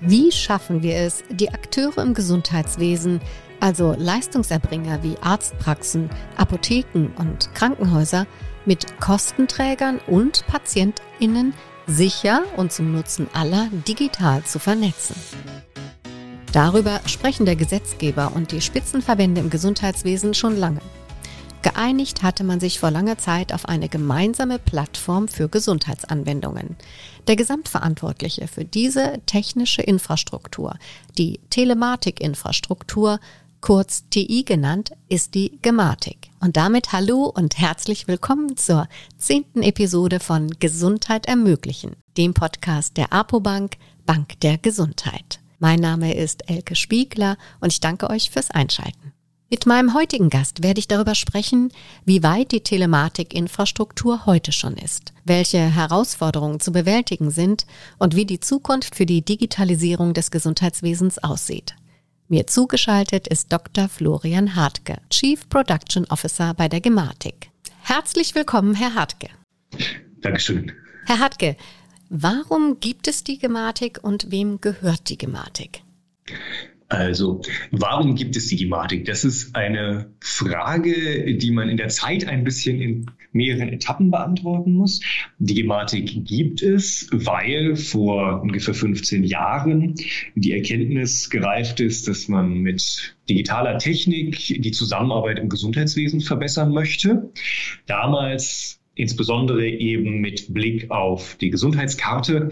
Wie schaffen wir es, die Akteure im Gesundheitswesen, also Leistungserbringer wie Arztpraxen, Apotheken und Krankenhäuser, mit Kostenträgern und Patientinnen sicher und zum Nutzen aller digital zu vernetzen? Darüber sprechen der Gesetzgeber und die Spitzenverbände im Gesundheitswesen schon lange. Geeinigt hatte man sich vor langer Zeit auf eine gemeinsame Plattform für Gesundheitsanwendungen. Der Gesamtverantwortliche für diese technische Infrastruktur, die Telematikinfrastruktur, kurz TI genannt, ist die Gematik. Und damit hallo und herzlich willkommen zur zehnten Episode von Gesundheit ermöglichen, dem Podcast der APOBank, Bank der Gesundheit. Mein Name ist Elke Spiegler und ich danke euch fürs Einschalten. Mit meinem heutigen Gast werde ich darüber sprechen, wie weit die Telematikinfrastruktur heute schon ist, welche Herausforderungen zu bewältigen sind und wie die Zukunft für die Digitalisierung des Gesundheitswesens aussieht. Mir zugeschaltet ist Dr. Florian Hartke, Chief Production Officer bei der Gematik. Herzlich willkommen, Herr Hartke. Dankeschön. Herr Hartke, warum gibt es die Gematik und wem gehört die Gematik? Also, warum gibt es die Gematik? Das ist eine Frage, die man in der Zeit ein bisschen in mehreren Etappen beantworten muss. Die Gematik gibt es, weil vor ungefähr 15 Jahren die Erkenntnis gereift ist, dass man mit digitaler Technik die Zusammenarbeit im Gesundheitswesen verbessern möchte. Damals insbesondere eben mit Blick auf die Gesundheitskarte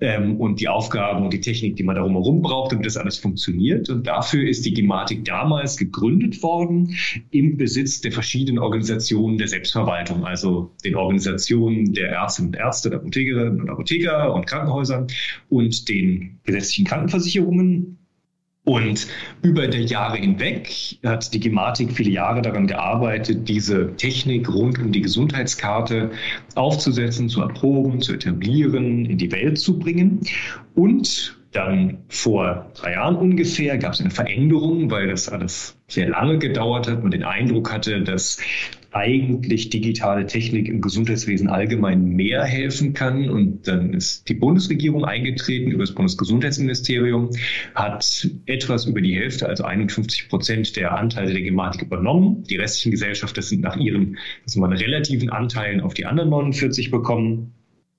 ähm, und die Aufgaben und die Technik, die man darum herum braucht, damit das alles funktioniert. Und dafür ist die Gematik damals gegründet worden im Besitz der verschiedenen Organisationen der Selbstverwaltung, also den Organisationen der Ärztinnen und Ärzte, der Apothekerinnen und Apotheker und Krankenhäusern und den gesetzlichen Krankenversicherungen und über die Jahre hinweg hat die Gematik viele Jahre daran gearbeitet, diese Technik rund um die Gesundheitskarte aufzusetzen, zu erproben, zu etablieren, in die Welt zu bringen. Und dann vor drei Jahren ungefähr gab es eine Veränderung, weil das alles sehr lange gedauert hat und den Eindruck hatte, dass eigentlich digitale Technik im Gesundheitswesen allgemein mehr helfen kann. Und dann ist die Bundesregierung eingetreten über das Bundesgesundheitsministerium, hat etwas über die Hälfte, also 51 Prozent der Anteile der Gematik übernommen. Die restlichen Gesellschaften sind nach ihren sind relativen Anteilen auf die anderen 49 bekommen.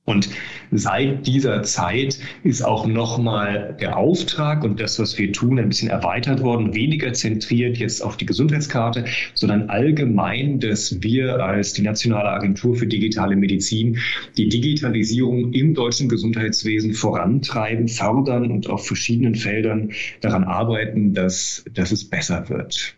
Und seit dieser Zeit ist auch nochmal der Auftrag und das, was wir tun, ein bisschen erweitert worden, weniger zentriert jetzt auf die Gesundheitskarte, sondern allgemein, dass wir als die Nationale Agentur für digitale Medizin die Digitalisierung im deutschen Gesundheitswesen vorantreiben, fördern und auf verschiedenen Feldern daran arbeiten, dass, dass es besser wird.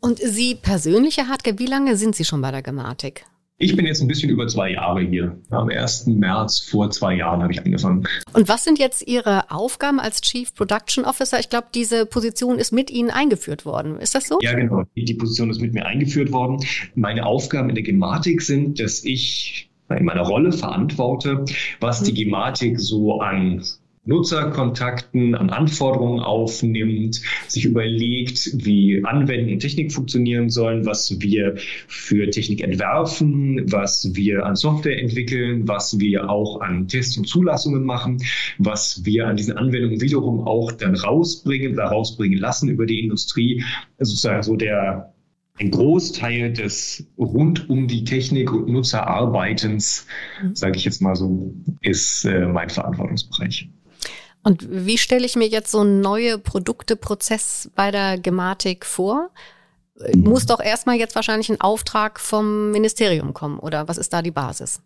Und Sie persönlich, Herr Hartke, wie lange sind Sie schon bei der Gematik? Ich bin jetzt ein bisschen über zwei Jahre hier. Am 1. März vor zwei Jahren habe ich angefangen. Und was sind jetzt Ihre Aufgaben als Chief Production Officer? Ich glaube, diese Position ist mit Ihnen eingeführt worden. Ist das so? Ja, genau. Die Position ist mit mir eingeführt worden. Meine Aufgaben in der Gematik sind, dass ich in meiner Rolle verantworte, was die mhm. Gematik so an Nutzerkontakten, an Anforderungen aufnimmt, sich überlegt, wie Anwenden und Technik funktionieren sollen, was wir für Technik entwerfen, was wir an Software entwickeln, was wir auch an Tests und Zulassungen machen, was wir an diesen Anwendungen wiederum auch dann rausbringen oder rausbringen lassen über die Industrie. Sozusagen so der ein Großteil des rund um die Technik und Nutzerarbeitens, mhm. sage ich jetzt mal so, ist äh, mein Verantwortungsbereich. Und wie stelle ich mir jetzt so einen neue Produkteprozess bei der Gematik vor? Muss doch erstmal jetzt wahrscheinlich ein Auftrag vom Ministerium kommen oder was ist da die Basis?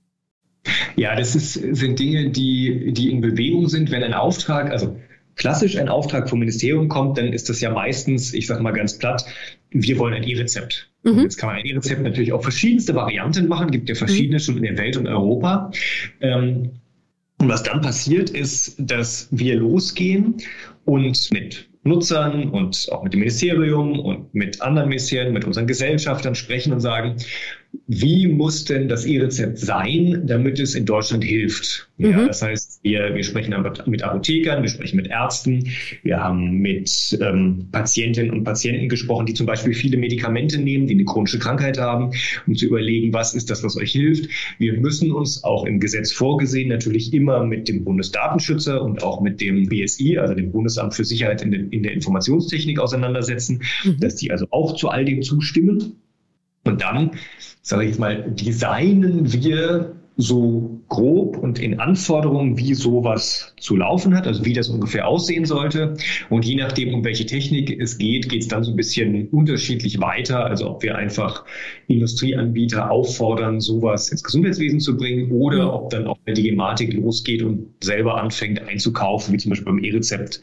Ja, das ist, sind Dinge, die, die in Bewegung sind. Wenn ein Auftrag, also klassisch ein Auftrag vom Ministerium kommt, dann ist das ja meistens, ich sage mal ganz platt, wir wollen ein E-Rezept. Mhm. Jetzt kann man ein E-Rezept natürlich auch verschiedenste Varianten machen, gibt ja verschiedene mhm. schon in der Welt und Europa. Ähm, und was dann passiert ist, dass wir losgehen und mit Nutzern und auch mit dem Ministerium und mit anderen Ministerien, mit unseren Gesellschaftern sprechen und sagen, wie muss denn das E-Rezept sein, damit es in Deutschland hilft? Ja, mhm. Das heißt, wir, wir sprechen mit Apothekern, wir sprechen mit Ärzten, wir haben mit ähm, Patientinnen und Patienten gesprochen, die zum Beispiel viele Medikamente nehmen, die eine chronische Krankheit haben, um zu überlegen, was ist das, was euch hilft. Wir müssen uns auch im Gesetz vorgesehen natürlich immer mit dem Bundesdatenschützer und auch mit dem BSI, also dem Bundesamt für Sicherheit in, den, in der Informationstechnik auseinandersetzen, mhm. dass die also auch zu all dem zustimmen. Und dann, sage ich mal, designen wir so grob und in Anforderungen, wie sowas zu laufen hat, also wie das ungefähr aussehen sollte. Und je nachdem, um welche Technik es geht, geht es dann so ein bisschen unterschiedlich weiter. Also ob wir einfach Industrieanbieter auffordern, sowas ins Gesundheitswesen zu bringen oder mhm. ob dann auch die Gematik losgeht und selber anfängt einzukaufen, wie zum Beispiel beim E-Rezept,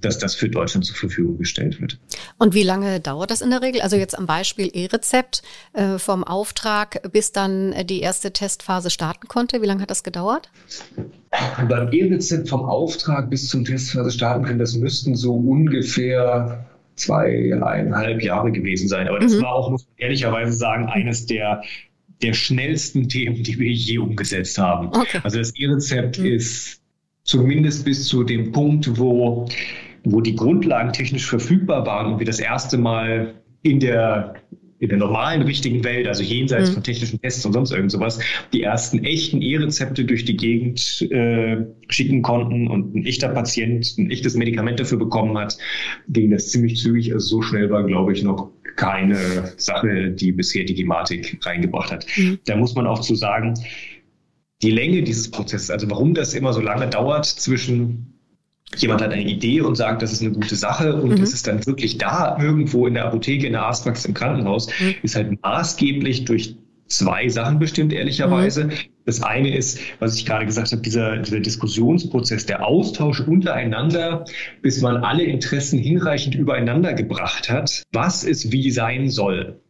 dass das für Deutschland zur Verfügung gestellt wird. Und wie lange dauert das in der Regel? Also jetzt am Beispiel E-Rezept äh, vom Auftrag, bis dann die erste Testphase starten konnte. Wie lange hat das gedauert? Beim E-Rezept vom Auftrag bis zum Testphase starten können, das müssten so ungefähr zweieinhalb Jahre gewesen sein. Aber das mhm. war auch, muss man ehrlicherweise sagen, eines der, der schnellsten Themen, die wir je umgesetzt haben. Okay. Also das E-Rezept mhm. ist zumindest bis zu dem Punkt, wo, wo die Grundlagen technisch verfügbar waren und wir das erste Mal in der in der normalen, richtigen Welt, also jenseits mhm. von technischen Tests und sonst irgend sowas, die ersten echten E-Rezepte durch die Gegend äh, schicken konnten und ein echter Patient ein echtes Medikament dafür bekommen hat, ging das ziemlich zügig. Also so schnell war, glaube ich, noch keine Sache, die bisher die Gematik reingebracht hat. Mhm. Da muss man auch zu sagen, die Länge dieses Prozesses, also warum das immer so lange dauert zwischen jemand hat eine Idee und sagt, das ist eine gute Sache und mhm. es ist dann wirklich da irgendwo in der Apotheke, in der Arztpraxis, im Krankenhaus, mhm. ist halt maßgeblich durch zwei Sachen bestimmt, ehrlicherweise. Mhm. Das eine ist, was ich gerade gesagt habe, dieser, dieser Diskussionsprozess, der Austausch untereinander, bis man alle Interessen hinreichend übereinander gebracht hat, was es wie sein soll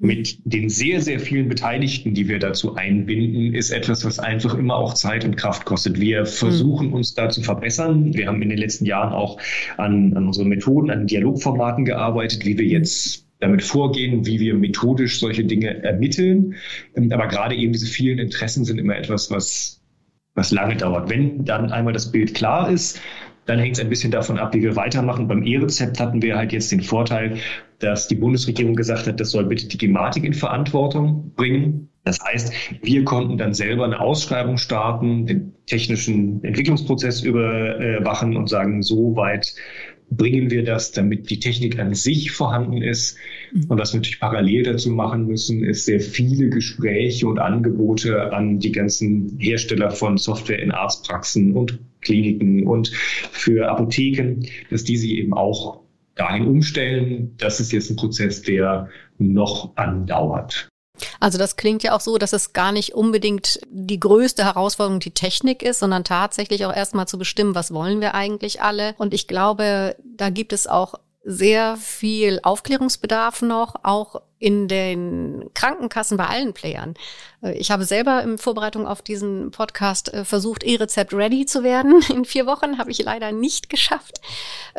mit den sehr, sehr vielen Beteiligten, die wir dazu einbinden, ist etwas, was einfach immer auch Zeit und Kraft kostet. Wir versuchen uns da zu verbessern. Wir haben in den letzten Jahren auch an, an unseren Methoden, an Dialogformaten gearbeitet, wie wir jetzt damit vorgehen, wie wir methodisch solche Dinge ermitteln. Aber gerade eben diese vielen Interessen sind immer etwas, was, was lange dauert. Wenn dann einmal das Bild klar ist, dann hängt es ein bisschen davon ab, wie wir weitermachen. Beim E-Rezept hatten wir halt jetzt den Vorteil, dass die Bundesregierung gesagt hat, das soll bitte die Gematik in Verantwortung bringen. Das heißt, wir konnten dann selber eine Ausschreibung starten, den technischen Entwicklungsprozess überwachen und sagen, so weit bringen wir das, damit die Technik an sich vorhanden ist. Mhm. Und was wir natürlich parallel dazu machen müssen, ist sehr viele Gespräche und Angebote an die ganzen Hersteller von Software in Arztpraxen und Kliniken und für Apotheken, dass die sie eben auch dahin umstellen. Das ist jetzt ein Prozess, der noch andauert. Also das klingt ja auch so, dass es gar nicht unbedingt die größte Herausforderung die Technik ist, sondern tatsächlich auch erstmal zu bestimmen, was wollen wir eigentlich alle. Und ich glaube, da gibt es auch sehr viel Aufklärungsbedarf noch, auch in den Krankenkassen bei allen Playern. Äh, ich habe selber in Vorbereitung auf diesen Podcast äh, versucht, E-Rezept ready zu werden. In vier Wochen habe ich leider nicht geschafft,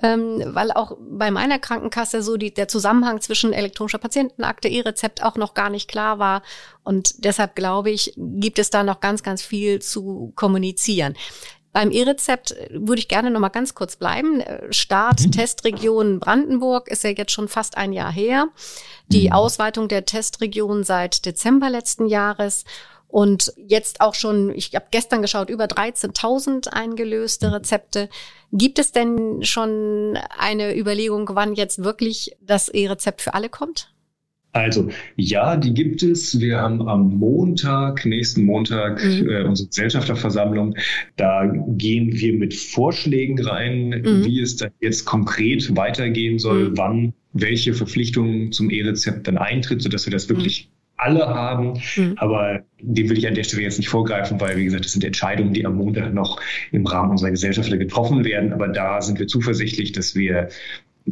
ähm, weil auch bei meiner Krankenkasse so die, der Zusammenhang zwischen elektronischer Patientenakte, E-Rezept auch noch gar nicht klar war. Und deshalb glaube ich, gibt es da noch ganz, ganz viel zu kommunizieren. Beim E-Rezept würde ich gerne noch mal ganz kurz bleiben. Start mhm. Testregion Brandenburg ist ja jetzt schon fast ein Jahr her. Die mhm. Ausweitung der Testregion seit Dezember letzten Jahres. Und jetzt auch schon, ich habe gestern geschaut, über 13.000 eingelöste. Rezepte. Gibt es denn schon eine Überlegung, wann jetzt wirklich das E-Rezept für alle kommt? Also ja, die gibt es. Wir haben am Montag, nächsten Montag, mhm. äh, unsere Gesellschafterversammlung. Da gehen wir mit Vorschlägen rein, mhm. wie es dann jetzt konkret weitergehen soll, mhm. wann welche Verpflichtungen zum E-Rezept dann eintritt, sodass wir das mhm. wirklich alle haben. Mhm. Aber dem will ich an der Stelle jetzt nicht vorgreifen, weil, wie gesagt, das sind Entscheidungen, die am Montag noch im Rahmen unserer Gesellschaft getroffen werden. Aber da sind wir zuversichtlich, dass wir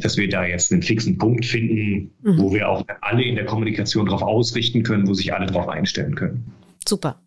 dass wir da jetzt einen fixen Punkt finden, mhm. wo wir auch alle in der Kommunikation darauf ausrichten können, wo sich alle darauf einstellen können. Super.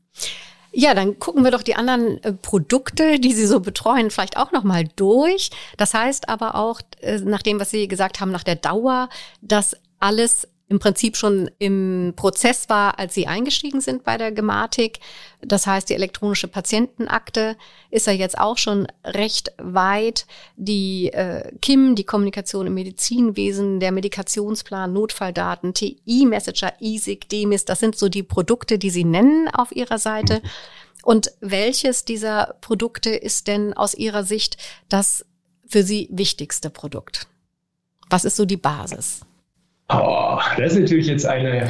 Ja, dann gucken wir doch die anderen äh, Produkte, die Sie so betreuen, vielleicht auch noch mal durch. Das heißt aber auch, äh, nach dem, was Sie gesagt haben, nach der Dauer, dass alles im Prinzip schon im Prozess war, als Sie eingestiegen sind bei der Gematik. Das heißt, die elektronische Patientenakte ist ja jetzt auch schon recht weit. Die äh, KIM, die Kommunikation im Medizinwesen, der Medikationsplan, Notfalldaten, TI-Messenger, ISIG, DEMIS, das sind so die Produkte, die Sie nennen auf Ihrer Seite. Und welches dieser Produkte ist denn aus Ihrer Sicht das für Sie wichtigste Produkt? Was ist so die Basis? Oh, das ist natürlich jetzt eine,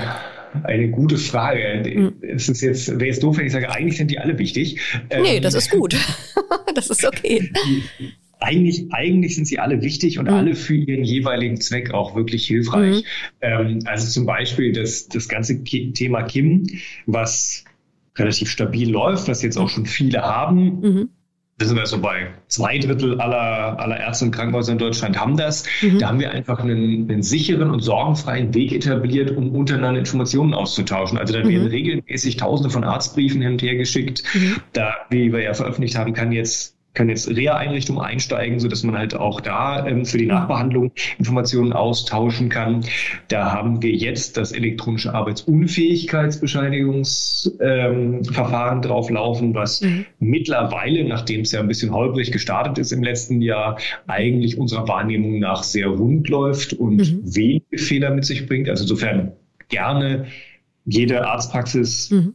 eine gute Frage. Mhm. Es ist jetzt, wäre jetzt doof, wenn ich sage, eigentlich sind die alle wichtig. Nee, ähm, das ist gut. das ist okay. Eigentlich, eigentlich sind sie alle wichtig und mhm. alle für ihren jeweiligen Zweck auch wirklich hilfreich. Mhm. Ähm, also zum Beispiel das, das ganze Thema Kim, was relativ stabil läuft, was jetzt auch schon viele haben. Da sind wir so bei zwei Drittel aller, aller Ärzte und Krankenhäuser in Deutschland haben das. Mhm. Da haben wir einfach einen, einen, sicheren und sorgenfreien Weg etabliert, um untereinander Informationen auszutauschen. Also da werden mhm. regelmäßig Tausende von Arztbriefen hin und her geschickt. Mhm. Da, wie wir ja veröffentlicht haben, kann jetzt kann jetzt Reha-Einrichtungen einsteigen, so dass man halt auch da ähm, für die Nachbehandlung Informationen austauschen kann. Da haben wir jetzt das elektronische Arbeitsunfähigkeitsbescheinigungsverfahren ähm, drauf laufen, was mhm. mittlerweile, nachdem es ja ein bisschen holprig gestartet ist im letzten Jahr, eigentlich unserer Wahrnehmung nach sehr rund läuft und mhm. wenige Fehler mit sich bringt. Also insofern gerne jede Arztpraxis, mhm.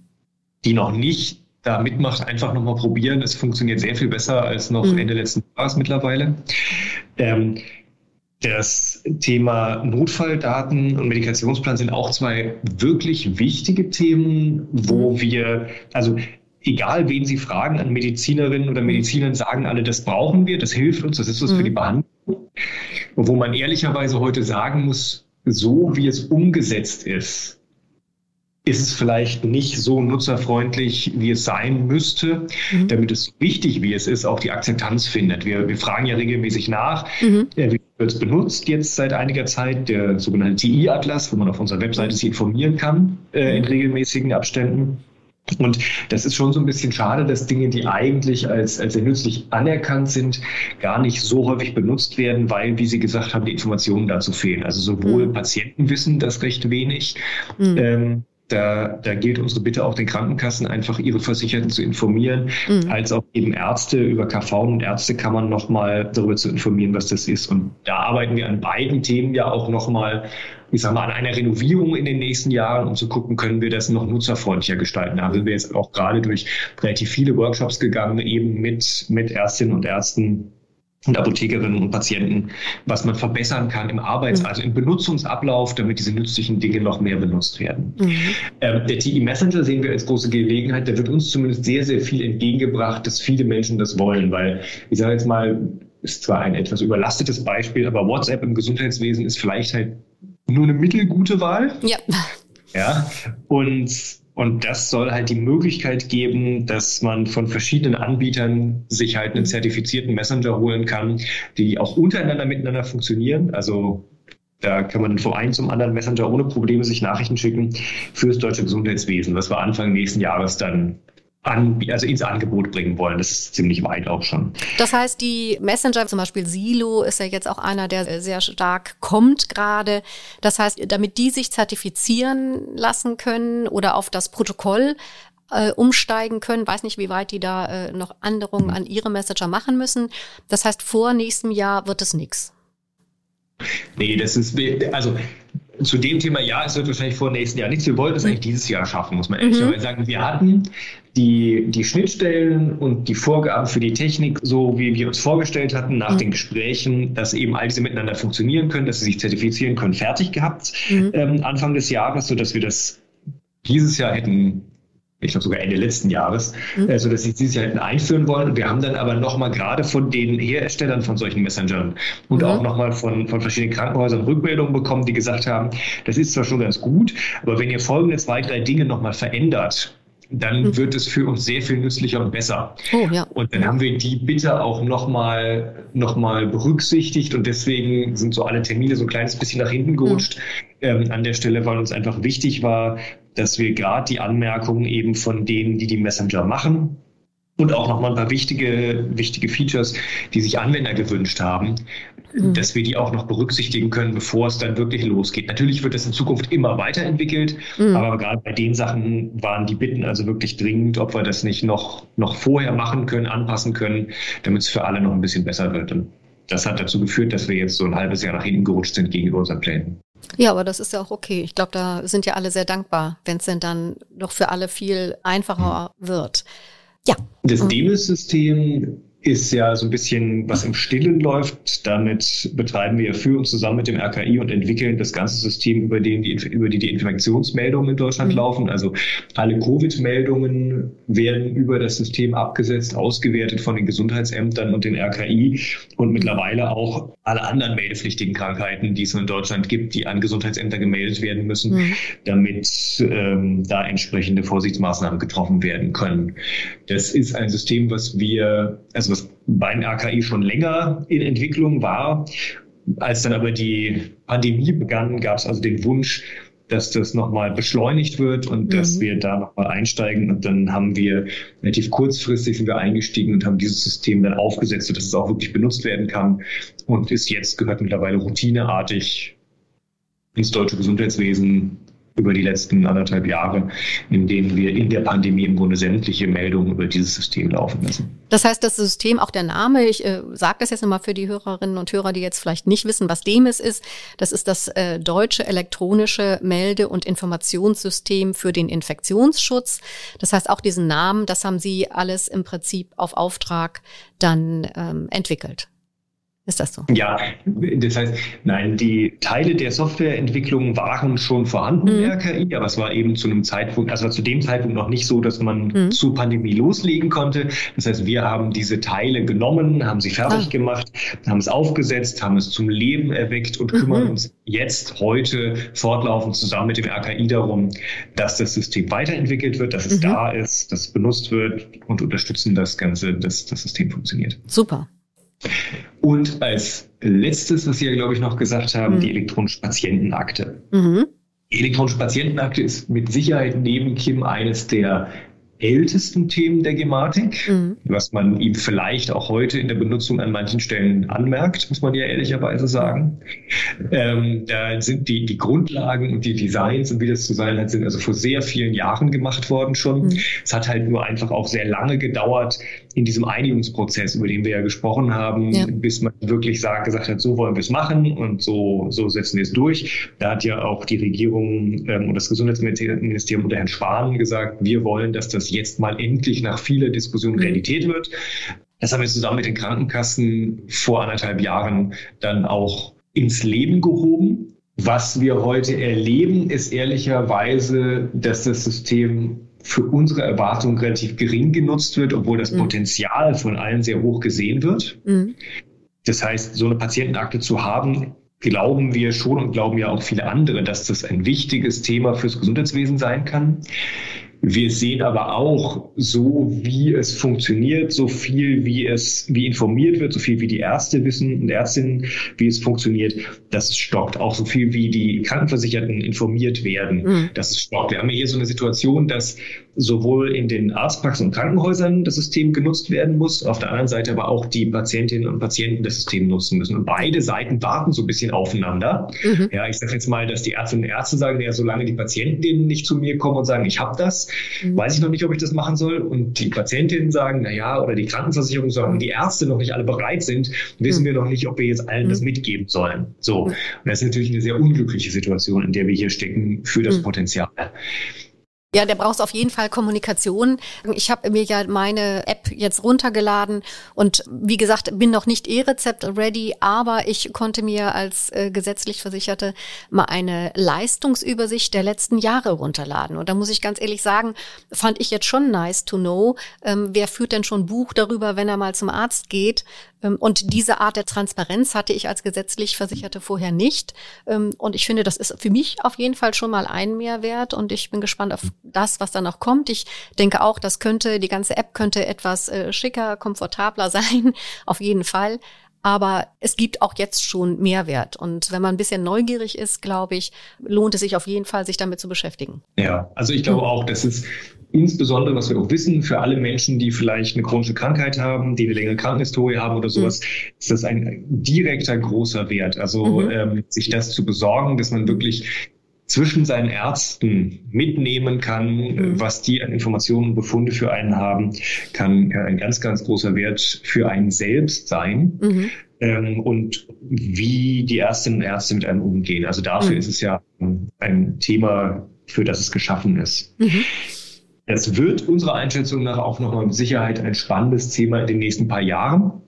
die noch nicht da mitmacht, einfach nochmal probieren. Es funktioniert sehr viel besser als noch mhm. Ende letzten Jahres mittlerweile. Ähm, das Thema Notfalldaten und Medikationsplan sind auch zwei wirklich wichtige Themen, wo mhm. wir, also egal wen Sie fragen, an Medizinerinnen oder Medizinern sagen alle, das brauchen wir, das hilft uns, das ist uns mhm. für die mhm. Behandlung. Wo man ehrlicherweise heute sagen muss, so wie es umgesetzt ist, ist es vielleicht nicht so nutzerfreundlich, wie es sein müsste, mhm. damit es wichtig, wie es ist, auch die Akzeptanz findet. Wir, wir fragen ja regelmäßig nach, mhm. äh, wie wird es benutzt jetzt seit einiger Zeit, der sogenannte TI-Atlas, wo man auf unserer Webseite sich informieren kann äh, in mhm. regelmäßigen Abständen. Und das ist schon so ein bisschen schade, dass Dinge, die eigentlich als, als sehr nützlich anerkannt sind, gar nicht so häufig benutzt werden, weil, wie Sie gesagt haben, die Informationen dazu fehlen. Also sowohl mhm. Patienten wissen das recht wenig, mhm. ähm, da, da gilt unsere Bitte auch den Krankenkassen einfach ihre Versicherten zu informieren, mhm. als auch eben Ärzte über KV und Ärztekammern nochmal darüber zu informieren, was das ist. Und da arbeiten wir an beiden Themen ja auch nochmal, ich sag mal, an einer Renovierung in den nächsten Jahren, um zu gucken, können wir das noch nutzerfreundlicher gestalten. Da sind wir jetzt auch gerade durch relativ viele Workshops gegangen, eben mit, mit Ärztinnen und Ärzten und Apothekerinnen und Patienten, was man verbessern kann im Arbeits-, mhm. also im Benutzungsablauf, damit diese nützlichen Dinge noch mehr benutzt werden. Mhm. Ähm, der TE Messenger sehen wir als große Gelegenheit, der wird uns zumindest sehr, sehr viel entgegengebracht, dass viele Menschen das wollen, weil ich sage jetzt mal, ist zwar ein etwas überlastetes Beispiel, aber WhatsApp im Gesundheitswesen ist vielleicht halt nur eine mittelgute Wahl. Ja. Ja. Und und das soll halt die Möglichkeit geben, dass man von verschiedenen Anbietern sich halt einen zertifizierten Messenger holen kann, die auch untereinander miteinander funktionieren. Also da kann man vom einen zum anderen Messenger ohne Probleme sich Nachrichten schicken fürs deutsche Gesundheitswesen, was wir Anfang nächsten Jahres dann an, also ins Angebot bringen wollen. Das ist ziemlich weit auch schon. Das heißt, die Messenger, zum Beispiel Silo, ist ja jetzt auch einer, der sehr stark kommt gerade. Das heißt, damit die sich zertifizieren lassen können oder auf das Protokoll äh, umsteigen können, weiß nicht, wie weit die da äh, noch Änderungen an ihre Messenger machen müssen. Das heißt, vor nächstem Jahr wird es nichts. Nee, das ist, also zu dem Thema, ja, es wird wahrscheinlich vor nächsten Jahr nichts. Wir wollten es eigentlich dieses Jahr schaffen, muss man ehrlicherweise mhm. sagen. Wir hatten die, die Schnittstellen und die Vorgaben für die Technik, so wie wir uns vorgestellt hatten, nach mhm. den Gesprächen, dass eben all diese miteinander funktionieren können, dass sie sich zertifizieren können, fertig gehabt mhm. ähm, Anfang des Jahres, sodass wir das dieses Jahr hätten ich glaube sogar Ende letzten Jahres, mhm. äh, sodass sie dieses Jahr hätten einführen wollen. Und wir haben dann aber nochmal gerade von den Herstellern von solchen Messengern und mhm. auch nochmal von, von verschiedenen Krankenhäusern Rückmeldungen bekommen, die gesagt haben, das ist zwar schon ganz gut, aber wenn ihr folgende zwei, drei Dinge nochmal verändert, dann mhm. wird es für uns sehr viel nützlicher und besser. Oh, ja. Und dann haben wir die Bitte auch nochmal noch mal berücksichtigt und deswegen sind so alle Termine so ein kleines bisschen nach hinten gerutscht. Mhm. Ähm, an der Stelle, weil uns einfach wichtig war, dass wir gerade die Anmerkungen eben von denen, die die Messenger machen, und auch nochmal ein paar wichtige, wichtige Features, die sich Anwender gewünscht haben, mhm. dass wir die auch noch berücksichtigen können, bevor es dann wirklich losgeht. Natürlich wird das in Zukunft immer weiterentwickelt, mhm. aber gerade bei den Sachen waren die Bitten also wirklich dringend, ob wir das nicht noch, noch vorher machen können, anpassen können, damit es für alle noch ein bisschen besser wird. Und das hat dazu geführt, dass wir jetzt so ein halbes Jahr nach hinten gerutscht sind gegenüber unseren Plänen. Ja, aber das ist ja auch okay. Ich glaube, da sind ja alle sehr dankbar, wenn es denn dann noch für alle viel einfacher mhm. wird. Ja. Das mhm. Demis-System ist ja so ein bisschen, was im Stillen läuft. Damit betreiben wir für und zusammen mit dem RKI und entwickeln das ganze System, über, den die, über die die Infektionsmeldungen in Deutschland mhm. laufen. Also alle Covid-Meldungen werden über das System abgesetzt, ausgewertet von den Gesundheitsämtern und den RKI und mittlerweile auch alle anderen meldepflichtigen Krankheiten, die es in Deutschland gibt, die an Gesundheitsämter gemeldet werden müssen, mhm. damit ähm, da entsprechende Vorsichtsmaßnahmen getroffen werden können. Das ist ein System, was wir, also was beim RKI schon länger in Entwicklung war. Als dann aber die Pandemie begann, gab es also den Wunsch, dass das nochmal beschleunigt wird und mhm. dass wir da nochmal einsteigen. Und dann haben wir relativ kurzfristig sind wir eingestiegen und haben dieses System dann aufgesetzt, sodass es auch wirklich benutzt werden kann und ist jetzt gehört mittlerweile routineartig ins deutsche Gesundheitswesen über die letzten anderthalb Jahre, in denen wir in der Pandemie im Grunde sämtliche Meldungen über dieses System laufen lassen. Das heißt, das System, auch der Name, ich äh, sage das jetzt nochmal für die Hörerinnen und Hörer, die jetzt vielleicht nicht wissen, was DEMIS ist. Das ist das äh, deutsche elektronische Melde- und Informationssystem für den Infektionsschutz. Das heißt, auch diesen Namen, das haben Sie alles im Prinzip auf Auftrag dann ähm, entwickelt. Ist das so? Ja, das heißt, nein, die Teile der Softwareentwicklung waren schon vorhanden mhm. im RKI, aber es war eben zu einem Zeitpunkt, also zu dem Zeitpunkt noch nicht so, dass man mhm. zur Pandemie loslegen konnte. Das heißt, wir haben diese Teile genommen, haben sie fertig ah. gemacht, haben es aufgesetzt, haben es zum Leben erweckt und mhm. kümmern uns jetzt heute fortlaufend zusammen mit dem RKI darum, dass das System weiterentwickelt wird, dass es mhm. da ist, dass es benutzt wird und unterstützen das Ganze, dass das System funktioniert. Super. Und als letztes, was Sie ja, glaube ich, noch gesagt haben, mhm. die elektronische Patientenakte. Mhm. Die elektronische Patientenakte ist mit Sicherheit neben Kim eines der ältesten Themen der Gematik, mhm. was man ihm vielleicht auch heute in der Benutzung an manchen Stellen anmerkt, muss man ja ehrlicherweise sagen. Ähm, da sind die, die Grundlagen und die Designs und wie das zu sein hat, sind also vor sehr vielen Jahren gemacht worden schon. Mhm. Es hat halt nur einfach auch sehr lange gedauert in diesem Einigungsprozess, über den wir ja gesprochen haben, ja. bis man wirklich sagt, gesagt hat, so wollen wir es machen und so, so setzen wir es durch. Da hat ja auch die Regierung ähm, und das Gesundheitsministerium unter Herrn Spahn gesagt, wir wollen, dass das jetzt mal endlich nach vieler Diskussion mhm. Realität wird. Das haben wir zusammen mit den Krankenkassen vor anderthalb Jahren dann auch ins Leben gehoben. Was wir heute erleben, ist ehrlicherweise, dass das System für unsere Erwartungen relativ gering genutzt wird, obwohl das mhm. Potenzial von allen sehr hoch gesehen wird. Mhm. Das heißt, so eine Patientenakte zu haben, glauben wir schon und glauben ja auch viele andere, dass das ein wichtiges Thema fürs Gesundheitswesen sein kann. Wir sehen aber auch, so wie es funktioniert, so viel wie es, wie informiert wird, so viel wie die Ärzte wissen und Ärztinnen, wie es funktioniert, das stockt. Auch so viel wie die Krankenversicherten informiert werden, mhm. das stockt. Wir haben hier so eine Situation, dass sowohl in den Arztpraxen und Krankenhäusern das System genutzt werden muss, auf der anderen Seite aber auch die Patientinnen und Patienten das System nutzen müssen. Und beide Seiten warten so ein bisschen aufeinander. Mhm. Ja, ich sage jetzt mal, dass die Ärztinnen und Ärzte sagen, ja, solange die Patienten denen nicht zu mir kommen und sagen, ich habe das, mhm. weiß ich noch nicht, ob ich das machen soll. Und die Patientinnen sagen, na ja, oder die Krankenversicherung sagen, die Ärzte noch nicht alle bereit sind, wissen mhm. wir noch nicht, ob wir jetzt allen das mhm. mitgeben sollen. So. Und das ist natürlich eine sehr unglückliche Situation, in der wir hier stecken für das mhm. Potenzial. Ja, der braucht auf jeden Fall Kommunikation. Ich habe mir ja meine App jetzt runtergeladen und wie gesagt, bin noch nicht E-Rezept ready, aber ich konnte mir als äh, gesetzlich Versicherte mal eine Leistungsübersicht der letzten Jahre runterladen. Und da muss ich ganz ehrlich sagen, fand ich jetzt schon nice to know, ähm, wer führt denn schon Buch darüber, wenn er mal zum Arzt geht, ähm, und diese Art der Transparenz hatte ich als gesetzlich Versicherte vorher nicht. Ähm, und ich finde, das ist für mich auf jeden Fall schon mal ein Mehrwert. Und ich bin gespannt auf das, was da noch kommt. Ich denke auch, das könnte, die ganze App könnte etwas äh, schicker, komfortabler sein. Auf jeden Fall. Aber es gibt auch jetzt schon Mehrwert. Und wenn man ein bisschen neugierig ist, glaube ich, lohnt es sich auf jeden Fall, sich damit zu beschäftigen. Ja, also ich glaube auch, dass es insbesondere, was wir auch wissen, für alle Menschen, die vielleicht eine chronische Krankheit haben, die eine längere Krankenhistorie haben oder sowas, mhm. ist das ein direkter großer Wert. Also mhm. ähm, sich das zu besorgen, dass man wirklich zwischen seinen Ärzten mitnehmen kann, mhm. was die an Informationen und Befunde für einen haben, kann ein ganz, ganz großer Wert für einen selbst sein. Mhm. Ähm, und wie die Ärztinnen und Ärzte mit einem umgehen. Also dafür mhm. ist es ja ein Thema, für das es geschaffen ist. Mhm. Es wird unserer Einschätzung nach auch nochmal mit Sicherheit ein spannendes Thema in den nächsten paar Jahren.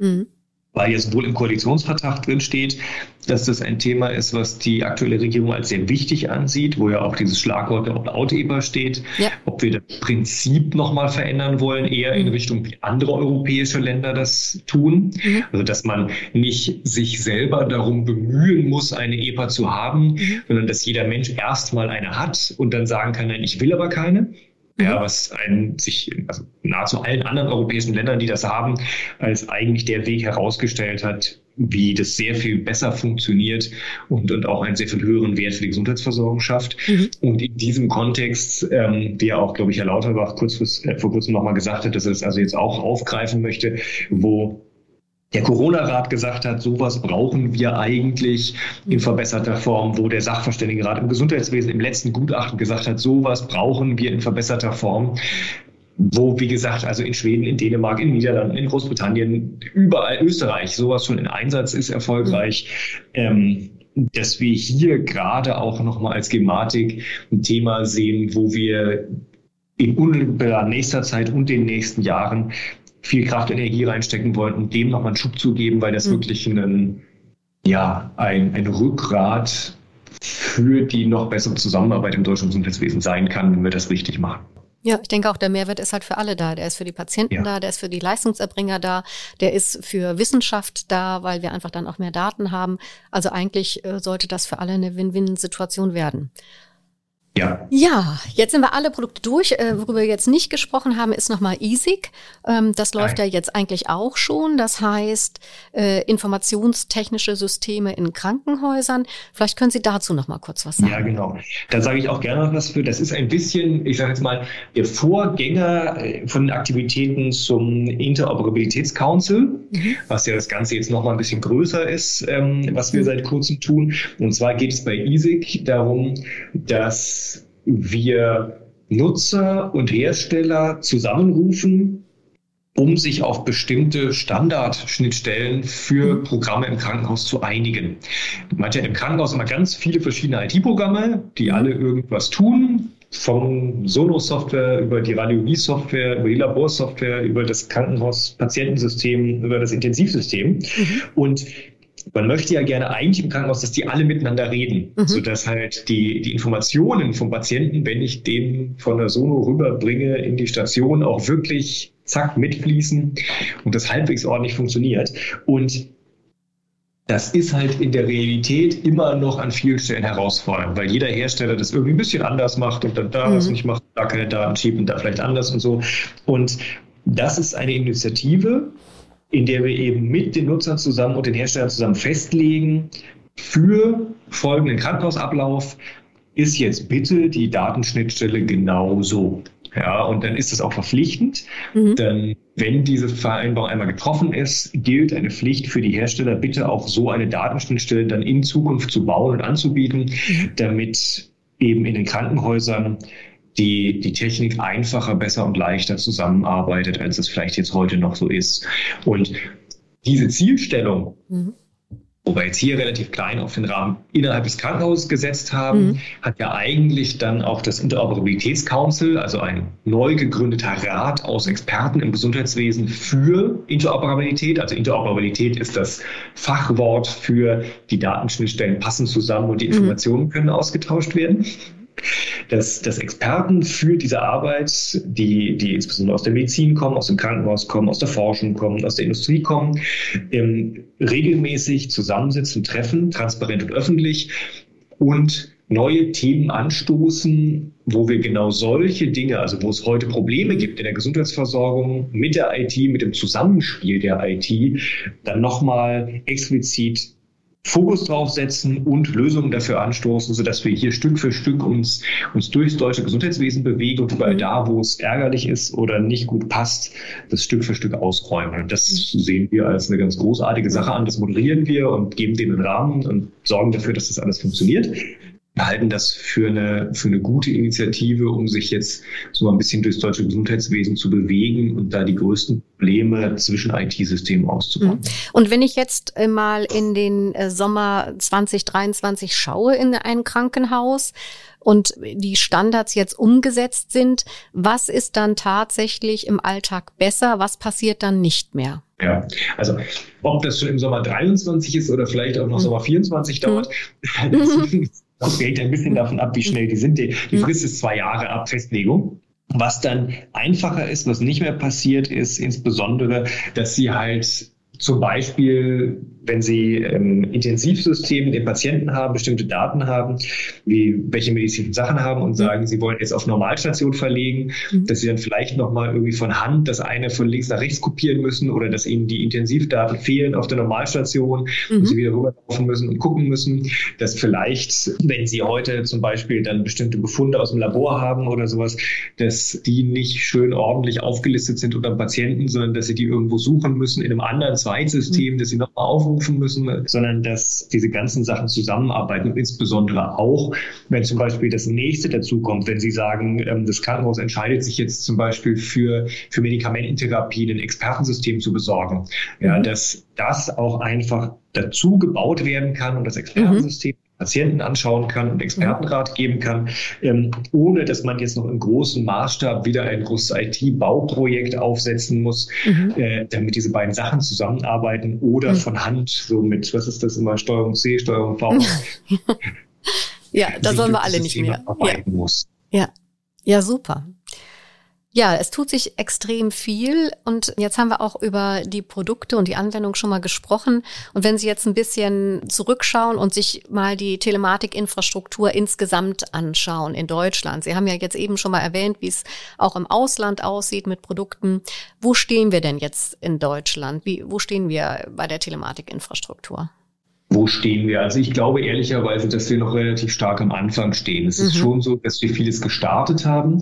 Weil jetzt wohl im Koalitionsvertrag drin steht, dass das ein Thema ist, was die aktuelle Regierung als sehr wichtig ansieht, wo ja auch dieses Schlagwort der Opt-out-EBA steht. Ja. Ob wir das Prinzip nochmal verändern wollen, eher in mhm. Richtung, wie andere europäische Länder das tun. Mhm. Also, dass man nicht sich selber darum bemühen muss, eine EPA zu haben, mhm. sondern dass jeder Mensch erstmal eine hat und dann sagen kann, nein, ich will aber keine. Ja, mhm. was ein, sich also nahezu allen anderen europäischen Ländern, die das haben, als eigentlich der Weg herausgestellt hat, wie das sehr viel besser funktioniert und, und auch einen sehr viel höheren Wert für die Gesundheitsversorgung schafft. Mhm. Und in diesem Kontext, ähm, der auch, glaube ich, Herr Lauterbach kurz, äh, vor kurzem nochmal gesagt hat, dass er es also jetzt auch aufgreifen möchte, wo der Corona-Rat gesagt hat, sowas brauchen wir eigentlich in verbesserter Form, wo der Sachverständigenrat im Gesundheitswesen im letzten Gutachten gesagt hat, sowas brauchen wir in verbesserter Form wo, wie gesagt, also in Schweden, in Dänemark, in Niederlanden, in Großbritannien, überall Österreich, sowas schon in Einsatz ist erfolgreich. Ähm, dass wir hier gerade auch nochmal als Gematik ein Thema sehen, wo wir in unmittelbarer nächster Zeit und den nächsten Jahren viel Kraft, Energie reinstecken wollen, um dem nochmal einen Schub zu geben, weil das mhm. wirklich ein, ja, ein, ein Rückgrat für die noch bessere Zusammenarbeit im deutschen Gesundheitswesen sein kann, wenn wir das richtig machen. Ja, ich denke auch, der Mehrwert ist halt für alle da. Der ist für die Patienten ja. da, der ist für die Leistungserbringer da, der ist für Wissenschaft da, weil wir einfach dann auch mehr Daten haben. Also eigentlich äh, sollte das für alle eine Win-Win-Situation werden. Ja. ja, jetzt sind wir alle Produkte durch. Äh, worüber wir jetzt nicht gesprochen haben, ist nochmal EASIG. Ähm, das läuft Nein. ja jetzt eigentlich auch schon. Das heißt, äh, informationstechnische Systeme in Krankenhäusern. Vielleicht können Sie dazu nochmal kurz was sagen. Ja, genau. Da sage ich auch gerne noch was für. Das ist ein bisschen, ich sage jetzt mal, der Vorgänger äh, von Aktivitäten zum Interoperabilitätscouncil, mhm. was ja das Ganze jetzt nochmal ein bisschen größer ist, ähm, was wir mhm. seit kurzem tun. Und zwar geht es bei EASIG darum, dass wir Nutzer und Hersteller zusammenrufen, um sich auf bestimmte Standardschnittstellen für. Programme im Krankenhaus zu einigen. Man hat ja im Krankenhaus immer ganz viele verschiedene IT-Programme, die mhm. alle irgendwas tun. Vom Sono-Software über die Radiologie-Software, über die Laborsoftware, über das Krankenhaus-Patientensystem, über das Intensivsystem. Mhm. Und man möchte ja gerne eigentlich im Krankenhaus, dass die alle miteinander reden, mhm. sodass halt die, die Informationen vom Patienten, wenn ich den von der Sono rüberbringe in die Station, auch wirklich zack mitfließen und das halbwegs ordentlich funktioniert. Und das ist halt in der Realität immer noch an vielen Stellen herausfordernd, weil jeder Hersteller das irgendwie ein bisschen anders macht und dann da mhm. was nicht macht, da keine Daten schiebt und da vielleicht anders und so. Und das ist eine Initiative, in der wir eben mit den Nutzern zusammen und den Herstellern zusammen festlegen, für folgenden Krankenhausablauf ist jetzt bitte die Datenschnittstelle genauso. Ja, und dann ist das auch verpflichtend. Mhm. Denn wenn diese Vereinbarung einmal getroffen ist, gilt eine Pflicht für die Hersteller, bitte auch so eine Datenschnittstelle dann in Zukunft zu bauen und anzubieten, mhm. damit eben in den Krankenhäusern die, die Technik einfacher, besser und leichter zusammenarbeitet, als es vielleicht jetzt heute noch so ist. Und diese Zielstellung, mhm. wo wir jetzt hier relativ klein auf den Rahmen innerhalb des Krankenhauses gesetzt haben, mhm. hat ja eigentlich dann auch das Interoperabilitätscouncil, also ein neu gegründeter Rat aus Experten im Gesundheitswesen für Interoperabilität. Also Interoperabilität ist das Fachwort für die Datenschnittstellen passen zusammen und die mhm. Informationen mhm. können ausgetauscht werden dass, dass Experten für diese Arbeit, die, die insbesondere aus der Medizin kommen, aus dem Krankenhaus kommen, aus der Forschung kommen, aus der Industrie kommen, ähm, regelmäßig zusammensitzen, treffen, transparent und öffentlich und neue Themen anstoßen, wo wir genau solche Dinge, also wo es heute Probleme gibt in der Gesundheitsversorgung mit der IT, mit dem Zusammenspiel der IT, dann nochmal explizit Fokus drauf setzen und Lösungen dafür anstoßen, sodass wir hier Stück für Stück uns, uns durchs deutsche Gesundheitswesen bewegen und überall mhm. da, wo es ärgerlich ist oder nicht gut passt, das Stück für Stück ausräumen. Und das mhm. sehen wir als eine ganz großartige Sache an. Das moderieren wir und geben dem einen Rahmen und sorgen dafür, dass das alles funktioniert halten das für eine, für eine gute Initiative, um sich jetzt so ein bisschen durchs deutsche Gesundheitswesen zu bewegen und da die größten Probleme zwischen IT-Systemen auszubauen. Mhm. Und wenn ich jetzt äh, mal in den äh, Sommer 2023 schaue in ein Krankenhaus, und die Standards jetzt umgesetzt sind, was ist dann tatsächlich im Alltag besser? Was passiert dann nicht mehr? Ja, also ob das schon im Sommer 23 ist oder vielleicht auch noch mhm. Sommer 24 dauert, mhm. Das hängt ein bisschen davon ab, wie schnell die sind. Die, die mhm. Frist ist zwei Jahre ab Festlegung. Was dann einfacher ist, was nicht mehr passiert, ist insbesondere, dass sie halt zum Beispiel, wenn Sie im Intensivsystem den Patienten haben, bestimmte Daten haben, wie welche medizinischen Sachen haben und sagen, Sie wollen jetzt auf Normalstation verlegen, mhm. dass Sie dann vielleicht nochmal irgendwie von Hand das eine von links nach rechts kopieren müssen oder dass Ihnen die Intensivdaten fehlen auf der Normalstation mhm. und Sie wieder rüberlaufen müssen und gucken müssen, dass vielleicht, wenn Sie heute zum Beispiel dann bestimmte Befunde aus dem Labor haben oder sowas, dass die nicht schön ordentlich aufgelistet sind unter dem Patienten, sondern dass Sie die irgendwo suchen müssen in einem anderen Zweitsystem, mhm. das sie nochmal aufrufen müssen, sondern dass diese ganzen Sachen zusammenarbeiten und insbesondere auch, wenn zum Beispiel das nächste dazu kommt, wenn Sie sagen, ähm, das Krankenhaus entscheidet sich jetzt zum Beispiel für, für Medikamententherapie ein Expertensystem zu besorgen, ja, mhm. dass das auch einfach dazu gebaut werden kann und das Expertensystem mhm Patienten anschauen kann und Expertenrat geben kann, ähm, ohne dass man jetzt noch im großen Maßstab wieder ein großes IT-Bauprojekt aufsetzen muss, mhm. äh, damit diese beiden Sachen zusammenarbeiten oder mhm. von Hand so mit, was ist das immer, Steuerung C, Steuerung V. ja, da sollen wir alle nicht mehr. Ja. Muss. ja. Ja, super. Ja, es tut sich extrem viel und jetzt haben wir auch über die Produkte und die Anwendung schon mal gesprochen. Und wenn Sie jetzt ein bisschen zurückschauen und sich mal die Telematikinfrastruktur insgesamt anschauen in Deutschland. Sie haben ja jetzt eben schon mal erwähnt, wie es auch im Ausland aussieht mit Produkten. Wo stehen wir denn jetzt in Deutschland? Wie, wo stehen wir bei der Telematikinfrastruktur? Wo stehen wir? Also ich glaube ehrlicherweise, dass wir noch relativ stark am Anfang stehen. Es mhm. ist schon so, dass wir vieles gestartet haben.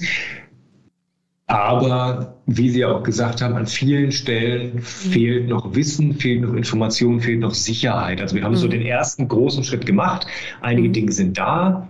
Aber wie Sie ja auch gesagt haben, an vielen Stellen fehlt noch Wissen, fehlt noch Information, fehlt noch Sicherheit. Also wir haben mhm. so den ersten großen Schritt gemacht. Einige mhm. Dinge sind da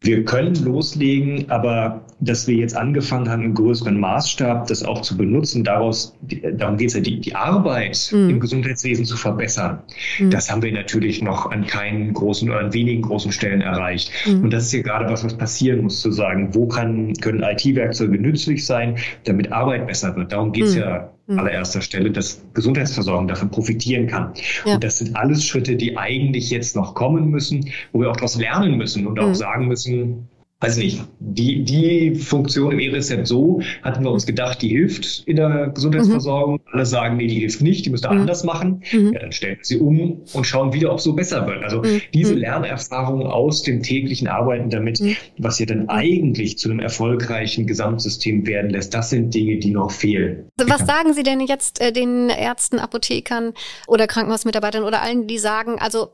wir können loslegen, aber dass wir jetzt angefangen haben, im größeren Maßstab das auch zu benutzen, daraus, darum geht es ja, die, die Arbeit mhm. im Gesundheitswesen zu verbessern, mhm. das haben wir natürlich noch an keinen großen oder an wenigen großen Stellen erreicht. Mhm. Und das ist ja gerade was, was passieren muss, zu sagen, wo kann, können IT-Werkzeuge nützlich sein, damit Arbeit besser wird. Darum geht es mhm. ja mhm. allererster Stelle, dass Gesundheitsversorgung davon profitieren kann. Ja. Und das sind alles Schritte, die eigentlich jetzt noch kommen müssen, wo wir auch daraus lernen müssen und auch mhm. sagen müssen, weiß nicht, die, die Funktion im E-Rezept so hatten wir uns gedacht, die hilft in der Gesundheitsversorgung. Mhm. Alle sagen, nee, die hilft nicht, die müsste mhm. anders machen. Mhm. Ja, dann stellen wir sie um und schauen wieder, ob so besser wird. Also mhm. diese mhm. Lernerfahrung aus dem täglichen Arbeiten damit, mhm. was ja dann eigentlich zu einem erfolgreichen Gesamtsystem werden lässt, das sind Dinge, die noch fehlen. Was sagen Sie denn jetzt äh, den Ärzten, Apothekern oder Krankenhausmitarbeitern oder allen, die sagen, also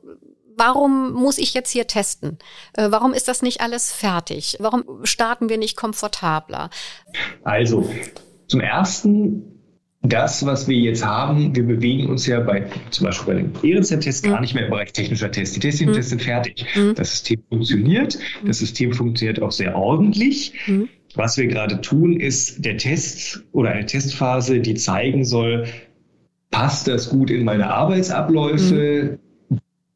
warum muss ich jetzt hier testen? Äh, warum ist das nicht alles fertig? Warum starten wir nicht komfortabler? Also, zum ersten, das, was wir jetzt haben, wir bewegen uns ja bei zum Beispiel bei den E-Rezept-Tests mhm. gar nicht mehr im Bereich technischer Tests. Die technischen mhm. Tests sind fertig. Mhm. Das System funktioniert. Das System funktioniert auch sehr ordentlich. Mhm. Was wir gerade tun, ist der Test oder eine Testphase, die zeigen soll, passt das gut in meine Arbeitsabläufe?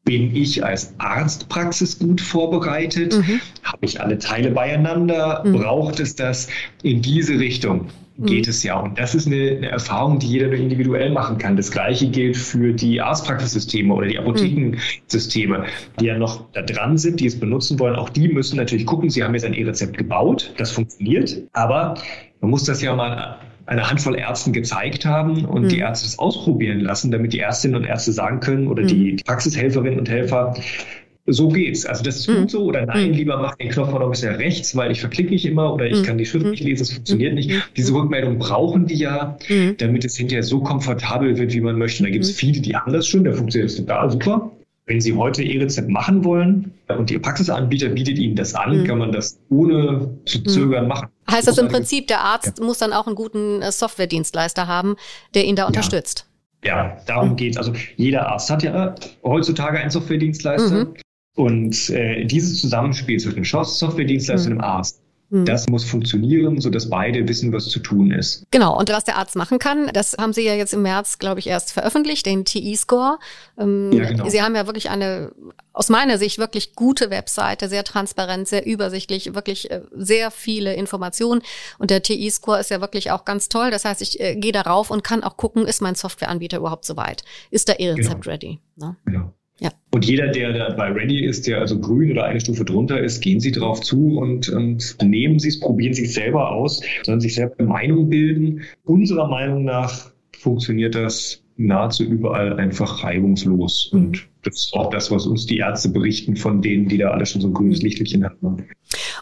Mhm. Bin ich als Arztpraxis gut vorbereitet? Mhm. Habe ich alle Teile beieinander? Mhm. Braucht es das in diese Richtung? Geht mhm. es ja. Und das ist eine, eine, Erfahrung, die jeder individuell machen kann. Das Gleiche gilt für die Arztpraxissysteme oder die mhm. Apothekensysteme, die ja noch da dran sind, die es benutzen wollen. Auch die müssen natürlich gucken, sie haben jetzt ein E-Rezept gebaut, das funktioniert, aber man muss das ja mal eine Handvoll Ärzten gezeigt haben und mhm. die Ärzte das ausprobieren lassen, damit die Ärztinnen und Ärzte sagen können oder mhm. die Praxishelferinnen und Helfer, so geht's. Also das ist gut mhm. so oder nein, mhm. lieber mach den Knopf mal noch ein bisschen rechts, weil ich verklicke nicht immer oder ich mhm. kann die Schrift nicht lesen, es funktioniert nicht. Diese Rückmeldung brauchen die ja, damit es hinterher so komfortabel wird, wie man möchte. Und da gibt es viele, die haben das schon, der funktioniert total super. Wenn Sie heute E-Rezept machen wollen und Ihr Praxisanbieter bietet Ihnen das an, mhm. kann man das ohne zu mhm. zögern mhm. machen. Heißt das im Prinzip, der Arzt ja. muss dann auch einen guten äh, Softwaredienstleister haben, der ihn da unterstützt? Ja, ja darum mhm. geht es. Also jeder Arzt hat ja heutzutage einen Softwaredienstleister. Mhm. Und äh, dieses Zusammenspiel zwischen Softwaredienstleister mhm. und dem Arzt. Das muss funktionieren, sodass beide wissen, was zu tun ist. Genau, und was der Arzt machen kann, das haben Sie ja jetzt im März, glaube ich, erst veröffentlicht, den TI-Score. Ähm, ja, genau. Sie haben ja wirklich eine, aus meiner Sicht, wirklich gute Webseite, sehr transparent, sehr übersichtlich, wirklich äh, sehr viele Informationen. Und der TI-Score ist ja wirklich auch ganz toll. Das heißt, ich äh, gehe darauf und kann auch gucken, ist mein Softwareanbieter überhaupt soweit? Ist der E-Rezept genau. ready? Ne? Genau. Ja. Und jeder, der dabei ready ist, der also grün oder eine Stufe drunter ist, gehen Sie drauf zu und, und nehmen Sie es, probieren Sie es selber aus, sollen sich selber eine Meinung bilden. Unserer Meinung nach funktioniert das nahezu überall einfach reibungslos. Mhm. Und das ist auch das, was uns die Ärzte berichten von denen, die da alle schon so ein grünes Lichtelchen hatten.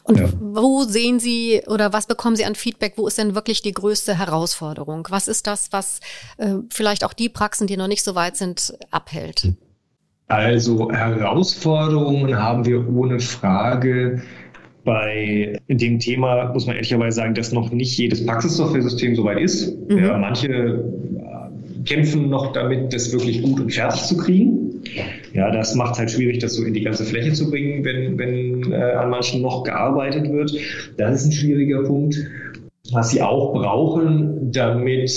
Und ja. wo sehen Sie oder was bekommen Sie an Feedback? Wo ist denn wirklich die größte Herausforderung? Was ist das, was äh, vielleicht auch die Praxen, die noch nicht so weit sind, abhält? Also Herausforderungen haben wir ohne Frage. Bei dem Thema muss man ehrlicherweise sagen, dass noch nicht jedes Praxissoftware-System soweit ist. Mhm. Ja, manche äh, kämpfen noch damit, das wirklich gut und fertig zu kriegen. Ja, das macht es halt schwierig, das so in die ganze Fläche zu bringen, wenn, wenn äh, an manchen noch gearbeitet wird. Das ist ein schwieriger Punkt. Was sie auch brauchen, damit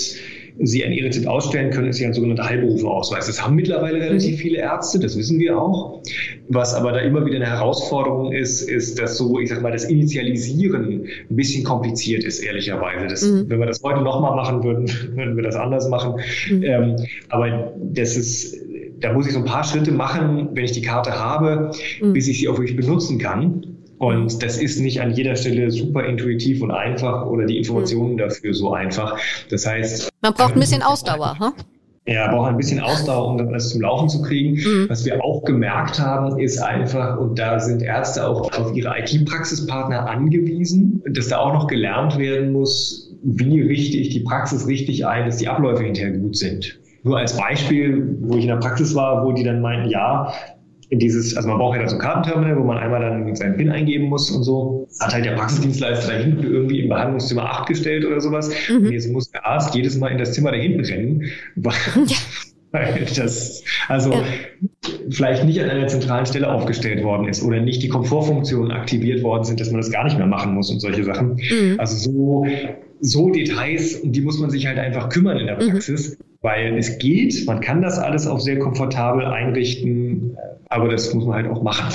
sie ein E-Rezept ausstellen können, ist ja ein sogenannter Heilberufeausweis. Das haben mittlerweile relativ mhm. viele Ärzte, das wissen wir auch. Was aber da immer wieder eine Herausforderung ist, ist, dass so, ich sag mal, das Initialisieren ein bisschen kompliziert ist, ehrlicherweise. Das, mhm. Wenn wir das heute nochmal machen würden, würden wir das anders machen. Mhm. Ähm, aber das ist, da muss ich so ein paar Schritte machen, wenn ich die Karte habe, mhm. bis ich sie auch wirklich benutzen kann. Und das ist nicht an jeder Stelle super intuitiv und einfach oder die Informationen mhm. dafür so einfach. Das heißt. Man braucht ein bisschen Ausdauer, hm? Ja, braucht ein bisschen Ausdauer, um das alles zum Laufen zu kriegen. Mhm. Was wir auch gemerkt haben, ist einfach, und da sind Ärzte auch auf ihre IT-Praxispartner angewiesen, dass da auch noch gelernt werden muss, wie richte ich die Praxis richtig ein, dass die Abläufe hinterher gut sind. Nur als Beispiel, wo ich in der Praxis war, wo die dann meinten, ja, dieses, also man braucht ja da so ein Kartenterminal, wo man einmal dann seinen PIN eingeben muss und so. Hat halt der Praxisdienstleister da hinten irgendwie im Behandlungszimmer 8 gestellt oder sowas. Mhm. Und jetzt muss der Arzt jedes Mal in das Zimmer da hinten rennen, weil, ja. weil das, also ja. vielleicht nicht an einer zentralen Stelle aufgestellt worden ist oder nicht die Komfortfunktionen aktiviert worden sind, dass man das gar nicht mehr machen muss und solche Sachen. Mhm. Also so, so Details, um die muss man sich halt einfach kümmern in der mhm. Praxis. Mhm weil es geht, man kann das alles auch sehr komfortabel einrichten, aber das muss man halt auch machen.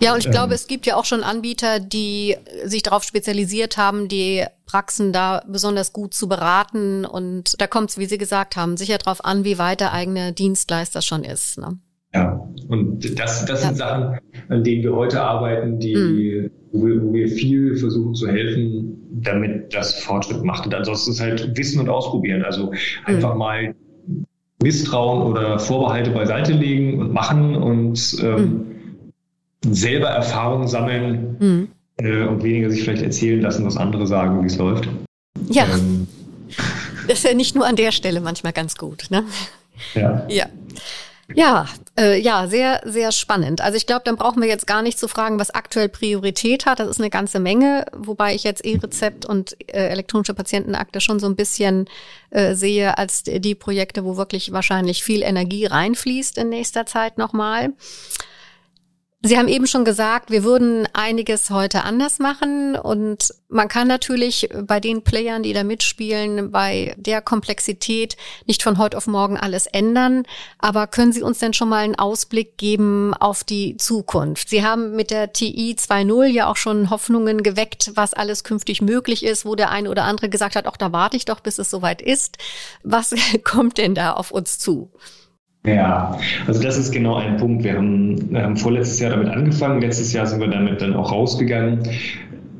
Ja, und ich ähm, glaube, es gibt ja auch schon Anbieter, die sich darauf spezialisiert haben, die Praxen da besonders gut zu beraten. Und da kommt es, wie Sie gesagt haben, sicher darauf an, wie weit der eigene Dienstleister schon ist. Ne? Ja, und das, das sind Sachen, an denen wir heute arbeiten, die, mhm. wo, wir, wo wir viel versuchen zu helfen, damit das Fortschritt macht. Und ansonsten ist halt Wissen und Ausprobieren. Also einfach mhm. mal Misstrauen oder Vorbehalte beiseite legen und machen und ähm, mhm. selber Erfahrungen sammeln mhm. äh, und weniger sich vielleicht erzählen lassen, was andere sagen, wie es läuft. Ja. Ähm, das ist ja nicht nur an der Stelle manchmal ganz gut, ne? Ja. Ja. Ja, äh, ja, sehr, sehr spannend. Also ich glaube, dann brauchen wir jetzt gar nicht zu fragen, was aktuell Priorität hat. Das ist eine ganze Menge, wobei ich jetzt E-Rezept und äh, elektronische Patientenakte schon so ein bisschen äh, sehe als die Projekte, wo wirklich wahrscheinlich viel Energie reinfließt in nächster Zeit nochmal. Sie haben eben schon gesagt, wir würden einiges heute anders machen und man kann natürlich bei den Playern, die da mitspielen, bei der Komplexität nicht von heute auf morgen alles ändern. Aber können Sie uns denn schon mal einen Ausblick geben auf die Zukunft? Sie haben mit der TI 2.0 ja auch schon Hoffnungen geweckt, was alles künftig möglich ist, wo der eine oder andere gesagt hat, auch da warte ich doch, bis es soweit ist. Was kommt denn da auf uns zu? Ja, also das ist genau ein Punkt. Wir haben, haben vorletztes Jahr damit angefangen, letztes Jahr sind wir damit dann auch rausgegangen,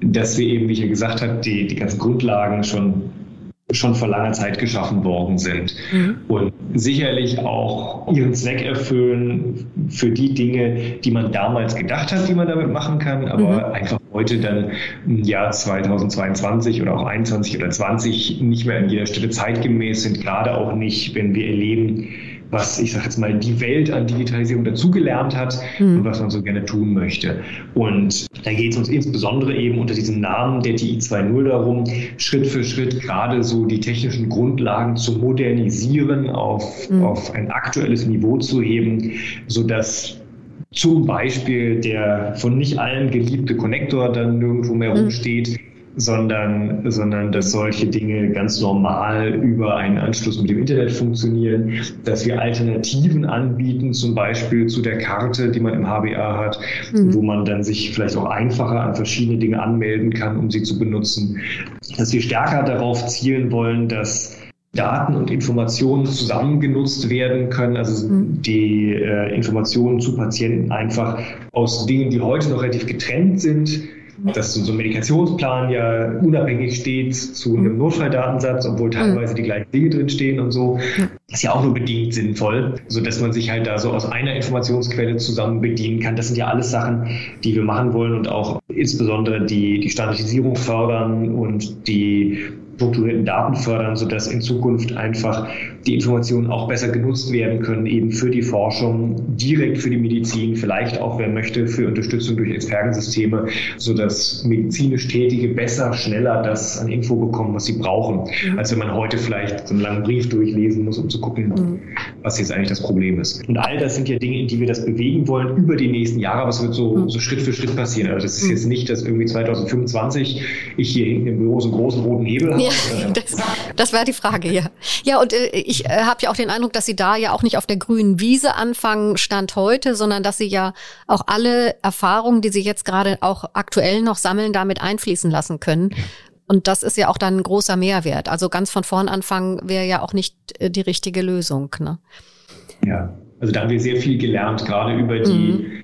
dass wir eben, wie ich ja gesagt habe, die, die ganzen Grundlagen schon schon vor langer Zeit geschaffen worden sind mhm. und sicherlich auch ihren Zweck erfüllen für die Dinge, die man damals gedacht hat, die man damit machen kann, aber mhm. einfach heute dann im Jahr 2022 oder auch 21 oder 20 nicht mehr an jeder Stelle zeitgemäß sind, gerade auch nicht, wenn wir erleben, was ich sage jetzt mal die Welt an Digitalisierung dazugelernt hat mhm. und was man so gerne tun möchte. Und da geht es uns insbesondere eben unter diesem Namen der TI 2.0 darum, Schritt für Schritt gerade so die technischen Grundlagen zu modernisieren, auf, mhm. auf ein aktuelles Niveau zu heben, sodass zum Beispiel der von nicht allen geliebte Konnektor dann nirgendwo mehr mhm. Sondern, sondern dass solche Dinge ganz normal über einen Anschluss mit dem Internet funktionieren, dass wir Alternativen anbieten, zum Beispiel zu der Karte, die man im HBA hat, mhm. wo man dann sich vielleicht auch einfacher an verschiedene Dinge anmelden kann, um sie zu benutzen, dass wir stärker darauf zielen wollen, dass Daten und Informationen zusammen genutzt werden können, also mhm. die äh, Informationen zu Patienten einfach aus Dingen, die heute noch relativ getrennt sind, dass so ein Medikationsplan ja unabhängig steht zu einem Notfalldatensatz, obwohl teilweise die gleichen Dinge drinstehen und so. Das ist ja auch nur bedingt sinnvoll, so dass man sich halt da so aus einer Informationsquelle zusammen bedienen kann. Das sind ja alles Sachen, die wir machen wollen und auch insbesondere die, die Standardisierung fördern und die strukturierten Daten fördern, sodass in Zukunft einfach die Informationen auch besser genutzt werden können, eben für die Forschung, direkt für die Medizin, vielleicht auch, wer möchte, für Unterstützung durch Expertensysteme, sodass medizinisch Tätige besser, schneller das an Info bekommen, was sie brauchen, mhm. als wenn man heute vielleicht so einen langen Brief durchlesen muss, um zu gucken, mhm. was jetzt eigentlich das Problem ist. Und all das sind ja Dinge, in die wir das bewegen wollen über die nächsten Jahre, aber es wird so, mhm. so Schritt für Schritt passieren. Also das ist mhm. jetzt nicht, dass irgendwie 2025 ich hier hinten im Büro so einen großen roten Hebel habe. Ja, das, das war die Frage, ja. Ja, und äh, ich äh, habe ja auch den Eindruck, dass Sie da ja auch nicht auf der grünen Wiese anfangen, Stand heute, sondern dass Sie ja auch alle Erfahrungen, die Sie jetzt gerade auch aktuell noch sammeln, damit einfließen lassen können. Und das ist ja auch dann ein großer Mehrwert. Also ganz von vorn anfangen wäre ja auch nicht äh, die richtige Lösung. Ne? Ja, also da haben wir sehr viel gelernt, gerade über die,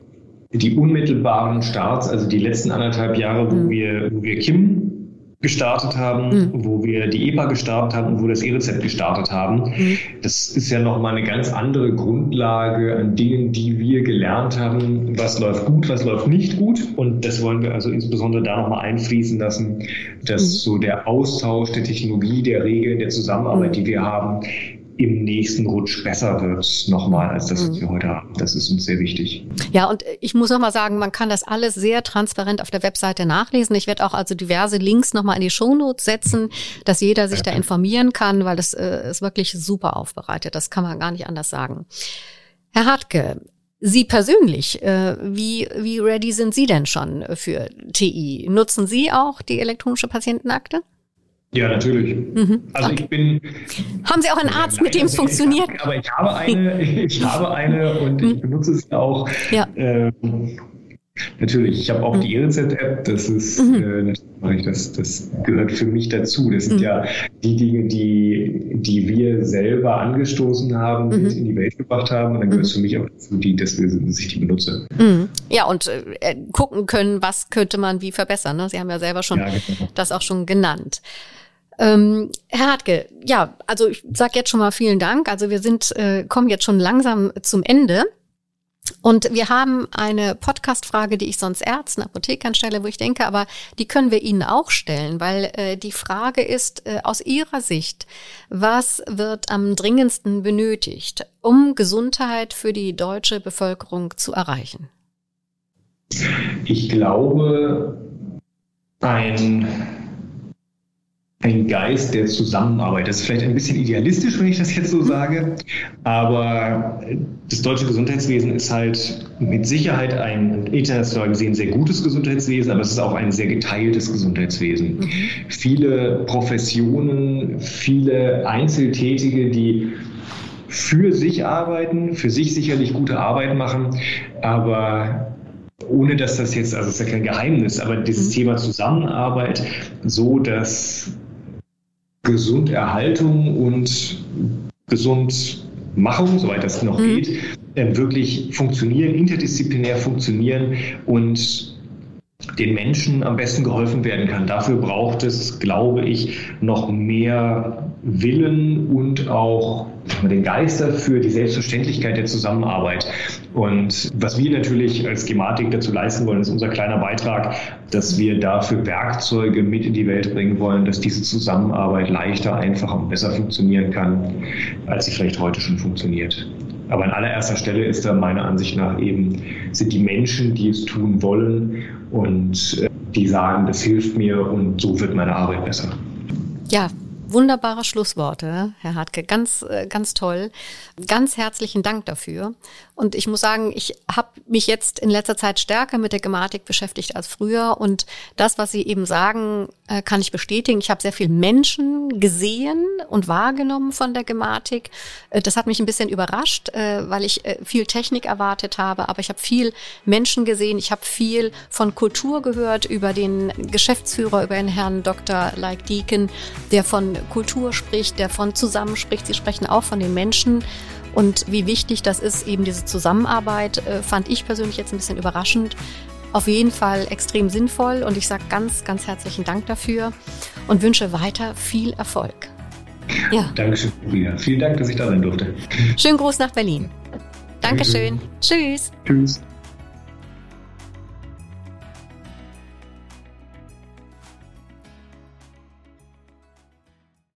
mhm. die unmittelbaren Starts, also die letzten anderthalb Jahre, wo, mhm. wir, wo wir Kim gestartet haben, mhm. wo wir die EPA gestartet haben und wo das E-Rezept gestartet haben. Mhm. Das ist ja nochmal eine ganz andere Grundlage an Dingen, die wir gelernt haben. Was läuft gut, was läuft nicht gut. Und das wollen wir also insbesondere da nochmal einfließen lassen, dass mhm. so der Austausch der Technologie, der Regeln, der Zusammenarbeit, mhm. die wir haben, im nächsten Rutsch besser wird nochmal als das, was mhm. wir heute haben. Das ist uns sehr wichtig. Ja, und ich muss nochmal sagen, man kann das alles sehr transparent auf der Webseite nachlesen. Ich werde auch also diverse Links nochmal in die Shownotes setzen, dass jeder sich ja. da informieren kann, weil das äh, ist wirklich super aufbereitet. Das kann man gar nicht anders sagen. Herr Hartke, Sie persönlich, äh, wie, wie ready sind Sie denn schon für TI? Nutzen Sie auch die elektronische Patientenakte? Ja, natürlich. Mhm. Also okay. ich bin. Haben Sie auch einen Arzt, mit dem es funktioniert? Aber ich habe eine, ich habe eine und ich mhm. benutze sie auch. Ja. Ähm, natürlich, ich habe auch mhm. die E-Rezept-App, das ist, mhm. äh, das, das gehört für mich dazu. Das sind mhm. ja die Dinge, die, die wir selber angestoßen haben, mhm. in die Welt gebracht haben. Und dann gehört es für mich auch dazu, die, dass, wir, dass ich die benutze. Ja, und äh, gucken können, was könnte man wie verbessern. Ne? Sie haben ja selber schon ja, genau. das auch schon genannt. Ähm, Herr Hartke, ja, also ich sage jetzt schon mal vielen Dank. Also wir sind, äh, kommen jetzt schon langsam zum Ende. Und wir haben eine Podcast-Frage, die ich sonst Ärzten, Apothekern stelle, wo ich denke, aber die können wir Ihnen auch stellen, weil äh, die Frage ist äh, aus Ihrer Sicht, was wird am dringendsten benötigt, um Gesundheit für die deutsche Bevölkerung zu erreichen? Ich glaube, ein ein Geist der Zusammenarbeit. Das ist vielleicht ein bisschen idealistisch, wenn ich das jetzt so mhm. sage, aber das deutsche Gesundheitswesen ist halt mit Sicherheit ein international gesehen sehr gutes Gesundheitswesen, aber es ist auch ein sehr geteiltes Gesundheitswesen. Mhm. Viele Professionen, viele Einzeltätige, die für sich arbeiten, für sich sicherlich gute Arbeit machen, aber ohne dass das jetzt, also es ist ja kein Geheimnis, aber dieses mhm. Thema Zusammenarbeit, so dass Gesunderhaltung und Gesundmachung, soweit das noch mhm. geht, äh, wirklich funktionieren, interdisziplinär funktionieren und den Menschen am besten geholfen werden kann. Dafür braucht es, glaube ich, noch mehr Willen und auch den Geist dafür, die Selbstverständlichkeit der Zusammenarbeit. Und was wir natürlich als Gematik dazu leisten wollen, ist unser kleiner Beitrag, dass wir dafür Werkzeuge mit in die Welt bringen wollen, dass diese Zusammenarbeit leichter, einfacher und besser funktionieren kann, als sie vielleicht heute schon funktioniert. Aber an allererster Stelle ist da meiner Ansicht nach eben, sind die Menschen, die es tun wollen und äh, die sagen, das hilft mir und so wird meine Arbeit besser. Ja, Wunderbare Schlussworte, Herr Hartke. Ganz, äh, ganz toll. Ganz herzlichen Dank dafür. Und ich muss sagen, ich habe mich jetzt in letzter Zeit stärker mit der Gematik beschäftigt als früher. Und das, was Sie eben sagen, äh, kann ich bestätigen. Ich habe sehr viel Menschen gesehen und wahrgenommen von der Gematik. Äh, das hat mich ein bisschen überrascht, weil ich viel Technik erwartet habe. Aber ich habe viel Menschen gesehen. Ich habe viel von Kultur gehört über den Geschäftsführer, über den Herrn Dr. Like Deacon, der von Kultur spricht, der von zusammen spricht. Sie sprechen auch von den Menschen. Und wie wichtig das ist, eben diese Zusammenarbeit, äh, fand ich persönlich jetzt ein bisschen überraschend. Auf jeden Fall extrem sinnvoll und ich sage ganz, ganz herzlichen Dank dafür und wünsche weiter viel Erfolg. Ja. Dankeschön, Maria. Vielen Dank, dass ich da sein durfte. Schönen Gruß nach Berlin. Dankeschön. Dankeschön. Tschüss. Tschüss.